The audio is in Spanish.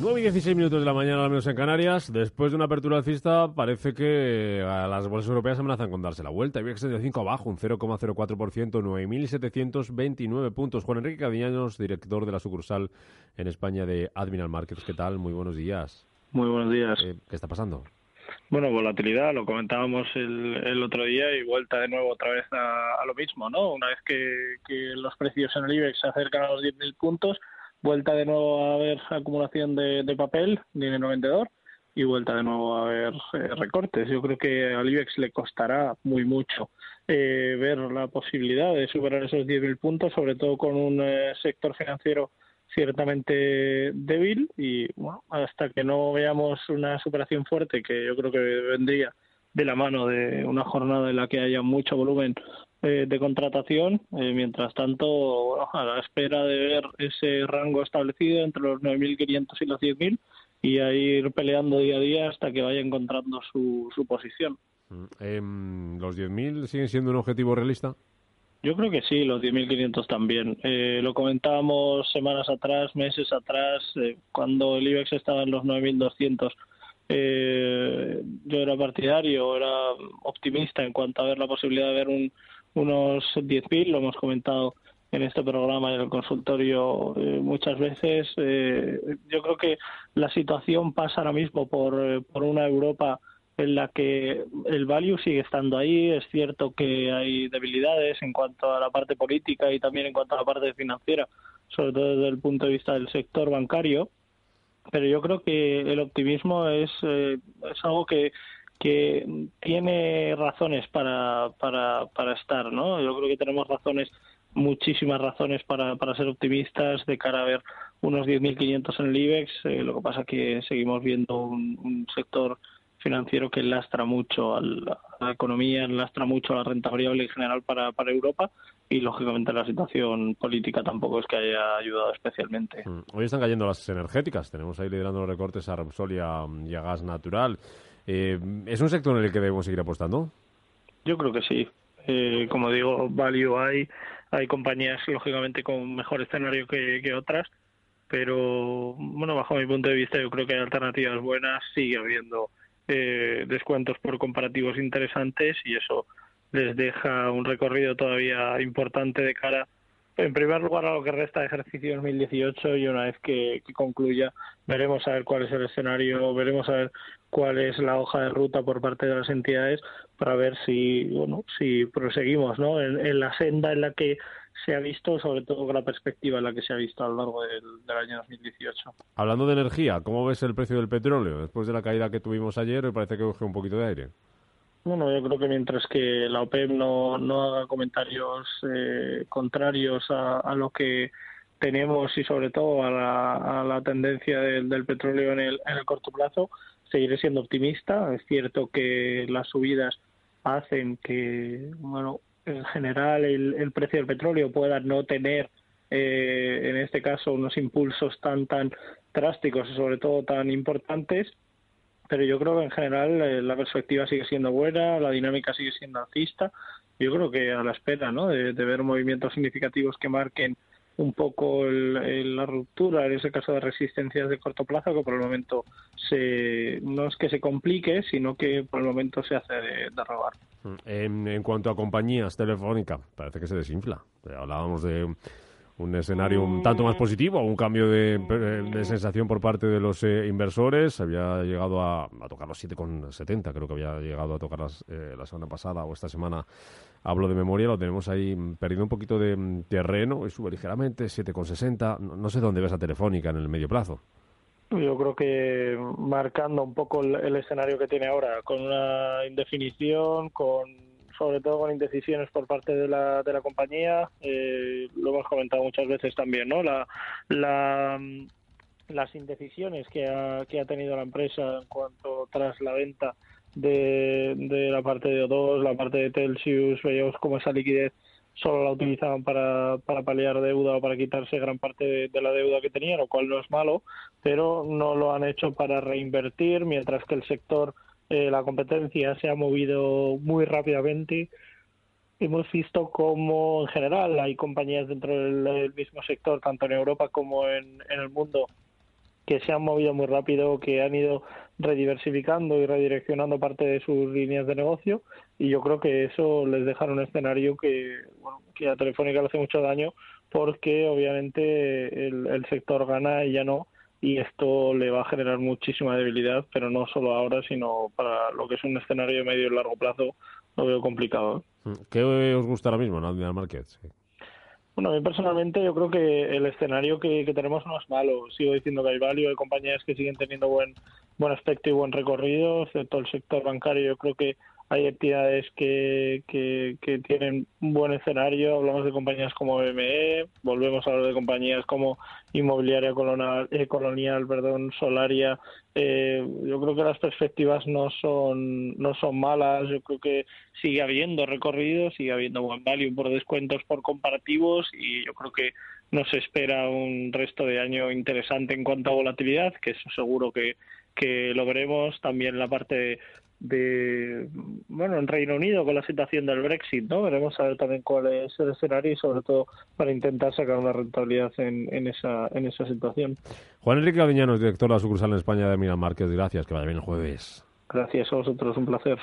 9 y 16 minutos de la mañana, al menos en Canarias. Después de una apertura alcista, parece que a las bolsas europeas amenazan con darse la vuelta. IBEX 35 abajo, un 0,04%, 9.729 puntos. Juan Enrique Cadillanos, director de la sucursal en España de Admiral Markets. ¿Qué tal? Muy buenos días. Muy buenos días. Eh, ¿Qué está pasando? Bueno, volatilidad, lo comentábamos el, el, otro día y vuelta de nuevo otra vez a, a lo mismo, ¿no? Una vez que, que, los precios en el IBEX se acercan a los 10.000 puntos, vuelta de nuevo a haber acumulación de, de papel, dinero vendedor, y vuelta de nuevo a haber eh, recortes. Yo creo que al IBEX le costará muy mucho eh, ver la posibilidad de superar esos 10.000 puntos, sobre todo con un eh, sector financiero ciertamente débil y bueno, hasta que no veamos una superación fuerte, que yo creo que vendría de la mano de una jornada en la que haya mucho volumen eh, de contratación, eh, mientras tanto, bueno, a la espera de ver ese rango establecido entre los 9.500 y los 10.000 y a ir peleando día a día hasta que vaya encontrando su, su posición. Eh, ¿Los 10.000 siguen siendo un objetivo realista? Yo creo que sí, los 10.500 también. Eh, lo comentábamos semanas atrás, meses atrás, eh, cuando el IBEX estaba en los 9.200. Eh, yo era partidario, era optimista en cuanto a ver la posibilidad de ver un, unos 10.000, lo hemos comentado en este programa y en el consultorio eh, muchas veces. Eh, yo creo que la situación pasa ahora mismo por, por una Europa en la que el value sigue estando ahí. Es cierto que hay debilidades en cuanto a la parte política y también en cuanto a la parte financiera, sobre todo desde el punto de vista del sector bancario. Pero yo creo que el optimismo es, eh, es algo que, que tiene razones para, para, para estar, ¿no? Yo creo que tenemos razones, muchísimas razones para, para ser optimistas de cara a ver unos 10.500 en el IBEX. Eh, lo que pasa que seguimos viendo un, sector financiero que lastra mucho a la economía, lastra mucho a la renta variable en general para, para Europa y lógicamente la situación política tampoco es que haya ayudado especialmente. Hoy están cayendo las energéticas, tenemos ahí liderando los recortes a Repsol y a gas natural. Eh, ¿Es un sector en el que debemos seguir apostando? Yo creo que sí. Eh, como digo, value hay, hay compañías lógicamente con mejor escenario que, otras, pero bueno, bajo mi punto de vista yo creo que hay alternativas buenas, sigue habiendo eh, descuentos por comparativos interesantes y eso les deja un recorrido todavía importante de cara, en primer lugar, a lo que resta de ejercicio 2018 y una vez que, concluya veremos a ver cuál es el escenario, veremos a ver cuál es la hoja de ruta por parte de las entidades para ver si, bueno, si proseguimos ¿no? en, la senda en la que se ha visto, sobre todo con la perspectiva en la que se ha visto a lo largo del, del, año 2018. Hablando de energía, ¿cómo ves el precio del petróleo? Después de la caída que tuvimos ayer, me parece que coge un poquito de aire. Bueno, yo creo que mientras que la OPEP no, no haga comentarios eh, contrarios a, a, lo que tenemos y sobre todo a la, a la tendencia del, del petróleo en el, en el corto plazo, seguiré siendo optimista. Es cierto que las subidas hacen que, bueno, en general el, el precio del petróleo pueda no tener eh, en este caso unos impulsos tan tan drásticos y sobre todo tan importantes pero yo creo que en general eh, la perspectiva sigue siendo buena la dinámica sigue siendo alcista yo creo que a la espera ¿no? de, de ver movimientos significativos que marquen un poco el, la ruptura, en ese caso de resistencias de corto plazo, que por el momento se, no es que se complique, sino que por el momento se hace de, robar. En, en, cuanto a compañías telefónicas, parece que se desinfla. Hablábamos de un escenario un tanto más positivo, un cambio de, de sensación por parte de los eh, inversores. Había llegado a, a tocar los 7,70, creo que había llegado a tocar las, eh, la semana pasada o esta semana. Hablo de memoria, lo tenemos ahí perdiendo un poquito de terreno y sube ligeramente, 7,60. No, no sé dónde ves a Telefónica en el medio plazo. Yo creo que marcando un poco el, el escenario que tiene ahora, con una indefinición, con sobre todo con indecisiones por parte de la, de la compañía. Eh, lo hemos comentado muchas veces también, ¿no? La, la, las indecisiones que ha, que ha tenido la empresa en cuanto tras la venta de, de la parte de O2, la parte de Telsius, veíamos como esa liquidez solo la utilizaban para, para paliar deuda o para quitarse gran parte de, la deuda que tenían, lo cual no es malo, pero no lo han hecho para reinvertir, mientras que el sector, eh, la competencia se ha movido muy rápidamente. Hemos visto como en general hay compañías dentro del, mismo sector, tanto en Europa como en, en el mundo, que se han movido muy rápido, que han ido rediversificando y redireccionando parte de sus líneas de negocio y yo creo que eso les deja en un escenario que, bueno, que a Telefónica le hace mucho daño porque obviamente el, el sector gana y ya no y esto le va a generar muchísima debilidad, pero no solo ahora, sino para lo que es un escenario de medio y largo plazo, lo veo complicado. ¿eh? ¿Qué os gusta ahora mismo en Aldinal Market? Bueno, a mí personalmente yo creo que el escenario que, tenemos no es malo. Sigo diciendo que hay value, hay compañías que siguen teniendo buen, buen aspecto y buen recorrido, excepto el sector bancario. Yo creo que hay entidades que, que, tienen un buen escenario. Hablamos de compañías como BME, volvemos a hablar de compañías como Inmobiliaria Colonial, eh, Colonial perdón, Solaria. Eh, yo creo que las perspectivas no son, no son malas. Yo creo que sigue habiendo recorrido, sigue habiendo buen value por descuentos, por comparativos y yo creo que nos espera un resto de año interesante en cuanto a volatilidad, que eso seguro que, que lo veremos. También la parte de bueno en Reino Unido con la situación del Brexit no veremos a ver también cuál es el escenario y sobre todo para intentar sacar una rentabilidad en, en esa en esa situación. Juan Enrique Aviñano director de la sucursal en España de Miran Márquez gracias que vaya bien el jueves. Gracias a vosotros un placer